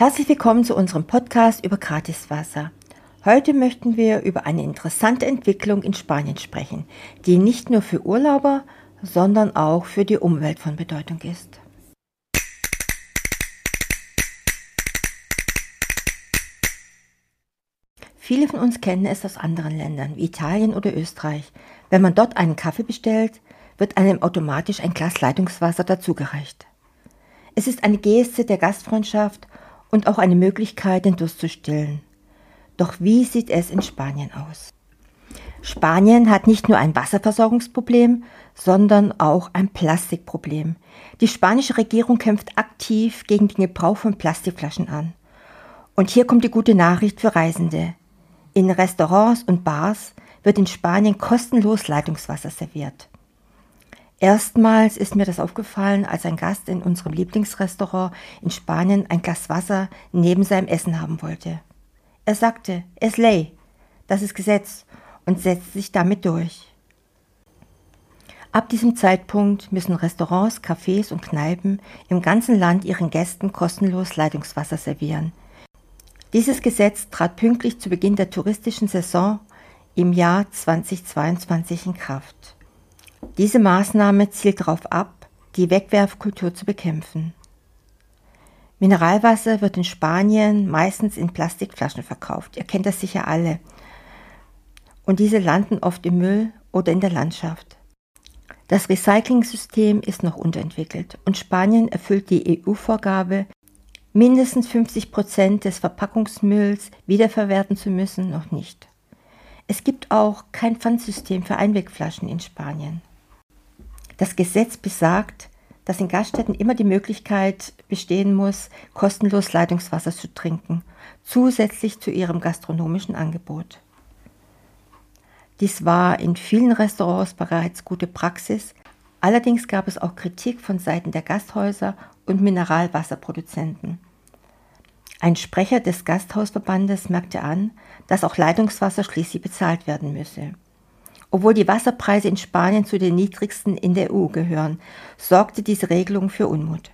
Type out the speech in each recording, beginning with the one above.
Herzlich willkommen zu unserem Podcast über Gratiswasser. Heute möchten wir über eine interessante Entwicklung in Spanien sprechen, die nicht nur für Urlauber, sondern auch für die Umwelt von Bedeutung ist. Viele von uns kennen es aus anderen Ländern wie Italien oder Österreich. Wenn man dort einen Kaffee bestellt, wird einem automatisch ein Glas Leitungswasser dazugereicht. Es ist eine Geste der Gastfreundschaft und auch eine Möglichkeit, den Durst zu stillen. Doch wie sieht es in Spanien aus? Spanien hat nicht nur ein Wasserversorgungsproblem, sondern auch ein Plastikproblem. Die spanische Regierung kämpft aktiv gegen den Gebrauch von Plastikflaschen an. Und hier kommt die gute Nachricht für Reisende. In Restaurants und Bars wird in Spanien kostenlos Leitungswasser serviert. Erstmals ist mir das aufgefallen, als ein Gast in unserem Lieblingsrestaurant in Spanien ein Glas Wasser neben seinem Essen haben wollte. Er sagte, es lay, das ist Gesetz und setzte sich damit durch. Ab diesem Zeitpunkt müssen Restaurants, Cafés und Kneipen im ganzen Land ihren Gästen kostenlos Leitungswasser servieren – dieses Gesetz trat pünktlich zu Beginn der touristischen Saison im Jahr 2022 in Kraft. Diese Maßnahme zielt darauf ab, die Wegwerfkultur zu bekämpfen. Mineralwasser wird in Spanien meistens in Plastikflaschen verkauft. Ihr kennt das sicher alle. Und diese landen oft im Müll oder in der Landschaft. Das Recycling-System ist noch unterentwickelt und Spanien erfüllt die EU-Vorgabe, mindestens 50 Prozent des Verpackungsmülls wiederverwerten zu müssen, noch nicht. Es gibt auch kein Pfandsystem für Einwegflaschen in Spanien. Das Gesetz besagt, dass in Gaststätten immer die Möglichkeit bestehen muss, kostenlos Leitungswasser zu trinken, zusätzlich zu ihrem gastronomischen Angebot. Dies war in vielen Restaurants bereits gute Praxis, allerdings gab es auch Kritik von Seiten der Gasthäuser und Mineralwasserproduzenten. Ein Sprecher des Gasthausverbandes merkte an, dass auch Leitungswasser schließlich bezahlt werden müsse. Obwohl die Wasserpreise in Spanien zu den niedrigsten in der EU gehören, sorgte diese Regelung für Unmut.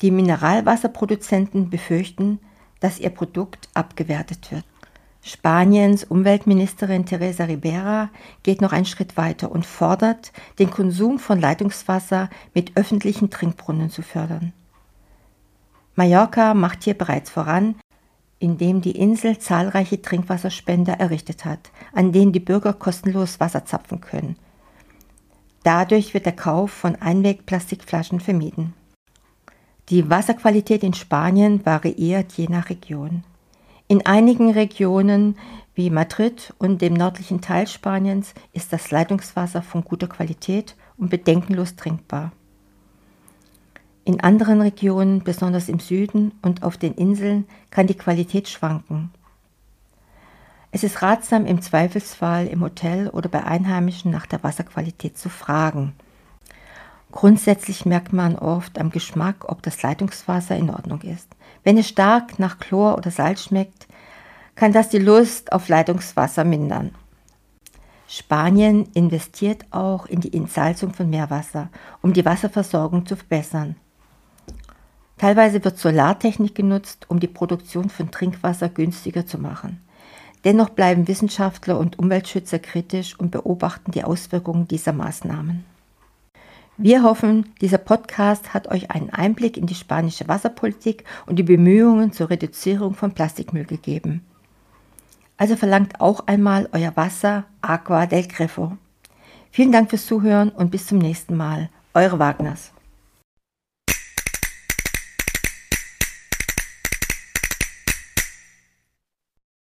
Die Mineralwasserproduzenten befürchten, dass ihr Produkt abgewertet wird. Spaniens Umweltministerin Teresa Ribera geht noch einen Schritt weiter und fordert, den Konsum von Leitungswasser mit öffentlichen Trinkbrunnen zu fördern. Mallorca macht hier bereits voran, indem die Insel zahlreiche Trinkwasserspender errichtet hat, an denen die Bürger kostenlos Wasser zapfen können. Dadurch wird der Kauf von Einwegplastikflaschen vermieden. Die Wasserqualität in Spanien variiert je nach Region. In einigen Regionen wie Madrid und dem nördlichen Teil Spaniens ist das Leitungswasser von guter Qualität und bedenkenlos trinkbar. In anderen Regionen, besonders im Süden und auf den Inseln, kann die Qualität schwanken. Es ist ratsam, im Zweifelsfall im Hotel oder bei Einheimischen nach der Wasserqualität zu fragen. Grundsätzlich merkt man oft am Geschmack, ob das Leitungswasser in Ordnung ist. Wenn es stark nach Chlor oder Salz schmeckt, kann das die Lust auf Leitungswasser mindern. Spanien investiert auch in die Entsalzung von Meerwasser, um die Wasserversorgung zu verbessern. Teilweise wird Solartechnik genutzt, um die Produktion von Trinkwasser günstiger zu machen. Dennoch bleiben Wissenschaftler und Umweltschützer kritisch und beobachten die Auswirkungen dieser Maßnahmen. Wir hoffen, dieser Podcast hat euch einen Einblick in die spanische Wasserpolitik und die Bemühungen zur Reduzierung von Plastikmüll gegeben. Also verlangt auch einmal euer Wasser Aqua del Grifo. Vielen Dank fürs Zuhören und bis zum nächsten Mal. Eure Wagners.